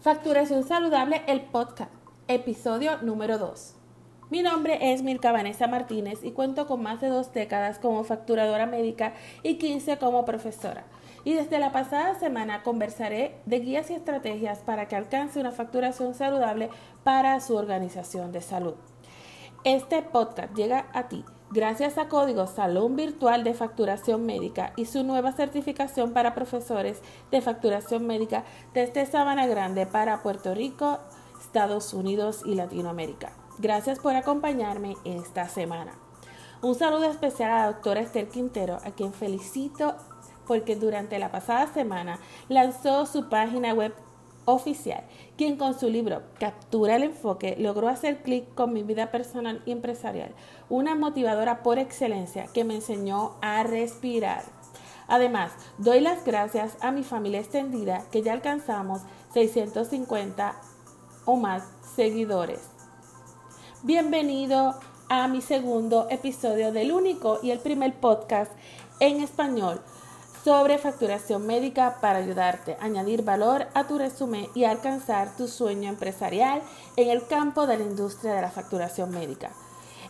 Facturación Saludable, el podcast, episodio número 2. Mi nombre es Milka Vanessa Martínez y cuento con más de dos décadas como facturadora médica y 15 como profesora. Y desde la pasada semana conversaré de guías y estrategias para que alcance una facturación saludable para su organización de salud. Este podcast llega a ti Gracias a Código Salón Virtual de Facturación Médica y su nueva certificación para profesores de facturación médica desde Sabana Grande para Puerto Rico, Estados Unidos y Latinoamérica. Gracias por acompañarme esta semana. Un saludo especial a la doctora Esther Quintero, a quien felicito porque durante la pasada semana lanzó su página web oficial, quien con su libro Captura el enfoque logró hacer clic con mi vida personal y empresarial, una motivadora por excelencia que me enseñó a respirar. Además, doy las gracias a mi familia extendida que ya alcanzamos 650 o más seguidores. Bienvenido a mi segundo episodio del único y el primer podcast en español sobre facturación médica para ayudarte a añadir valor a tu resumen y alcanzar tu sueño empresarial en el campo de la industria de la facturación médica.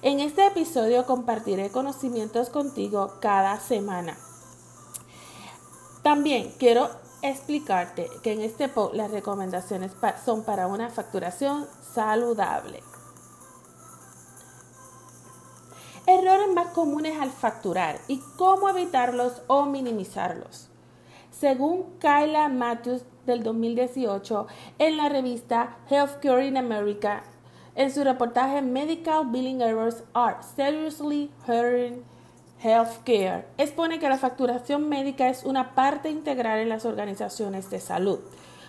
En este episodio compartiré conocimientos contigo cada semana. También quiero explicarte que en este post las recomendaciones son para una facturación saludable. Errores más comunes al facturar y cómo evitarlos o minimizarlos. Según Kyla Matthews del 2018 en la revista Healthcare in America, en su reportaje Medical Billing Errors Are Seriously Hurting Healthcare, expone que la facturación médica es una parte integral en las organizaciones de salud,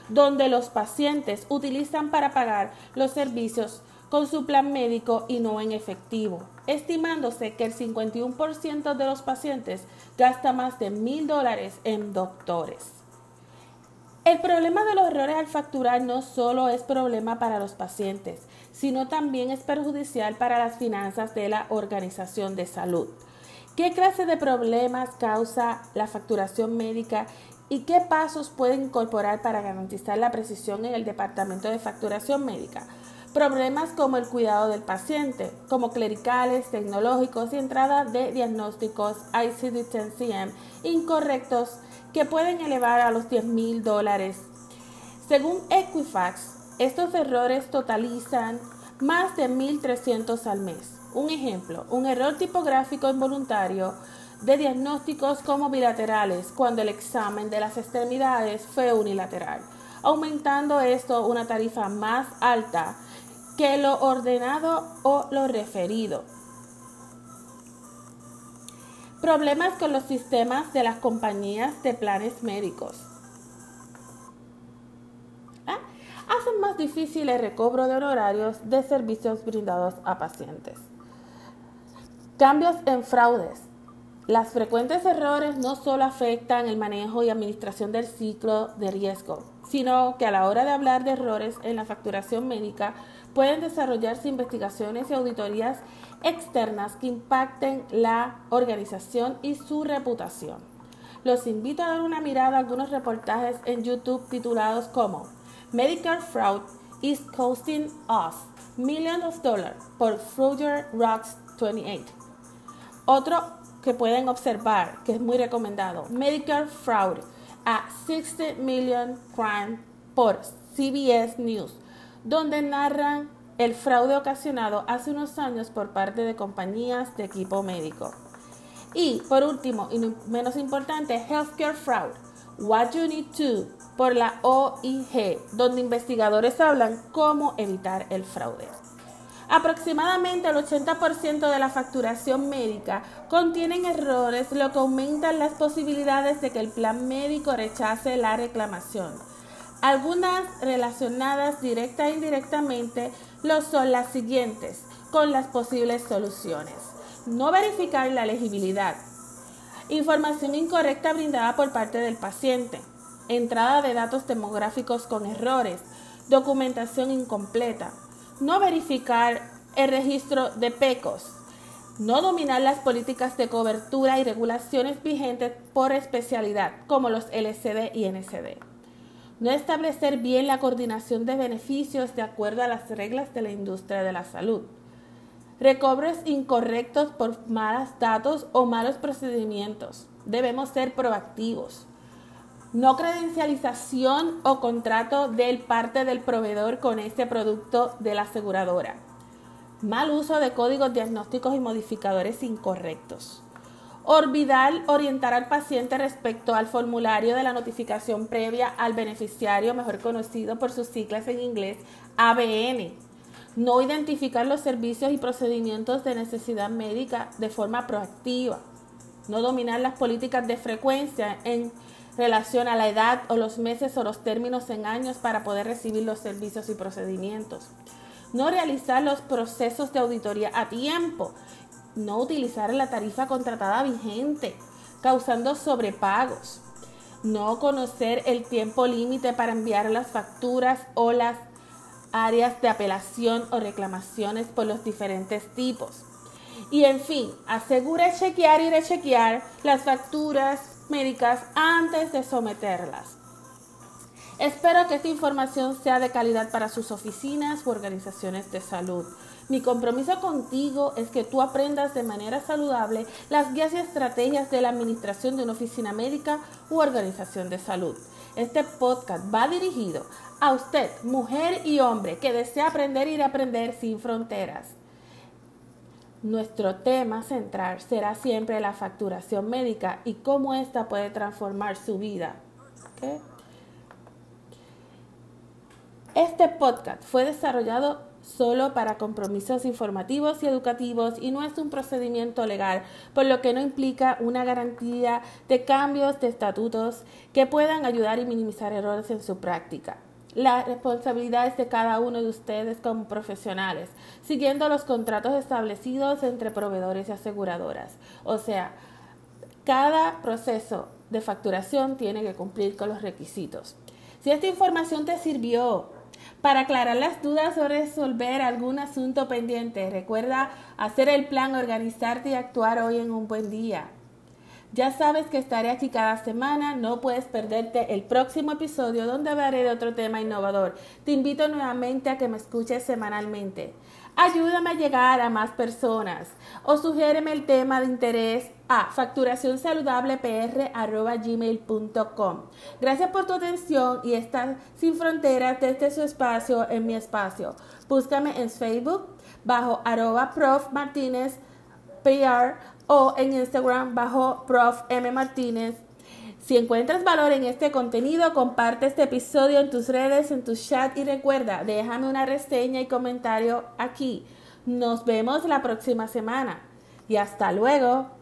donde los pacientes utilizan para pagar los servicios con su plan médico y no en efectivo, estimándose que el 51% de los pacientes gasta más de mil dólares en doctores. El problema de los errores al facturar no solo es problema para los pacientes, sino también es perjudicial para las finanzas de la organización de salud. ¿Qué clase de problemas causa la facturación médica y qué pasos pueden incorporar para garantizar la precisión en el departamento de facturación médica? Problemas como el cuidado del paciente, como clericales, tecnológicos y entrada de diagnósticos ICD-10-CM incorrectos que pueden elevar a los 10 mil dólares. Según Equifax, estos errores totalizan más de 1.300 al mes. Un ejemplo, un error tipográfico involuntario de diagnósticos como bilaterales cuando el examen de las extremidades fue unilateral, aumentando esto una tarifa más alta que lo ordenado o lo referido. Problemas con los sistemas de las compañías de planes médicos. ¿Ah? Hacen más difícil el recobro de honorarios de servicios brindados a pacientes. Cambios en fraudes. Las frecuentes errores no solo afectan el manejo y administración del ciclo de riesgo, sino que a la hora de hablar de errores en la facturación médica, pueden desarrollarse investigaciones y auditorías externas que impacten la organización y su reputación. Los invito a dar una mirada a algunos reportajes en YouTube titulados como Medicare Fraud is Costing Us Millions of Dollars por Fruger Rocks 28. Otro que pueden observar, que es muy recomendado, Medicare Fraud a 60 Million Crime por CBS News donde narran el fraude ocasionado hace unos años por parte de compañías de equipo médico. Y por último, y menos importante, Healthcare Fraud, What You Need To, por la OIG, donde investigadores hablan cómo evitar el fraude. Aproximadamente el 80% de la facturación médica contienen errores, lo que aumenta las posibilidades de que el plan médico rechace la reclamación. Algunas relacionadas directa e indirectamente lo son las siguientes con las posibles soluciones. No verificar la elegibilidad. Información incorrecta brindada por parte del paciente. Entrada de datos demográficos con errores. Documentación incompleta. No verificar el registro de PECOS. No dominar las políticas de cobertura y regulaciones vigentes por especialidad, como los LCD y NCD no establecer bien la coordinación de beneficios de acuerdo a las reglas de la industria de la salud, recobros incorrectos por malos datos o malos procedimientos. Debemos ser proactivos. No credencialización o contrato del parte del proveedor con este producto de la aseguradora. Mal uso de códigos diagnósticos y modificadores incorrectos. Olvidar orientar al paciente respecto al formulario de la notificación previa al beneficiario, mejor conocido por sus siglas en inglés, ABN. No identificar los servicios y procedimientos de necesidad médica de forma proactiva. No dominar las políticas de frecuencia en relación a la edad o los meses o los términos en años para poder recibir los servicios y procedimientos. No realizar los procesos de auditoría a tiempo no utilizar la tarifa contratada vigente, causando sobrepagos, no conocer el tiempo límite para enviar las facturas o las áreas de apelación o reclamaciones por los diferentes tipos. Y en fin, asegure chequear y rechequear las facturas médicas antes de someterlas. Espero que esta información sea de calidad para sus oficinas u organizaciones de salud. Mi compromiso contigo es que tú aprendas de manera saludable las guías y estrategias de la administración de una oficina médica u organización de salud. Este podcast va dirigido a usted, mujer y hombre, que desea aprender y aprender sin fronteras. Nuestro tema central será siempre la facturación médica y cómo ésta puede transformar su vida. Este podcast fue desarrollado solo para compromisos informativos y educativos y no es un procedimiento legal, por lo que no implica una garantía de cambios de estatutos que puedan ayudar y minimizar errores en su práctica. La responsabilidad es de cada uno de ustedes como profesionales, siguiendo los contratos establecidos entre proveedores y aseguradoras. O sea, cada proceso de facturación tiene que cumplir con los requisitos. Si esta información te sirvió para aclarar las dudas o resolver algún asunto pendiente, recuerda hacer el plan, organizarte y actuar hoy en un buen día. Ya sabes que estaré aquí cada semana, no puedes perderte el próximo episodio donde hablaré de otro tema innovador. Te invito nuevamente a que me escuches semanalmente. Ayúdame a llegar a más personas o sugiéreme el tema de interés a facturacionsaludablepr.gmail.com. Gracias por tu atención y estar sin fronteras desde su espacio en mi espacio. Búscame en Facebook bajo arroba prof martínez PR o en Instagram bajo prof m martínez si encuentras valor en este contenido, comparte este episodio en tus redes, en tu chat y recuerda, déjame una reseña y comentario aquí. Nos vemos la próxima semana y hasta luego.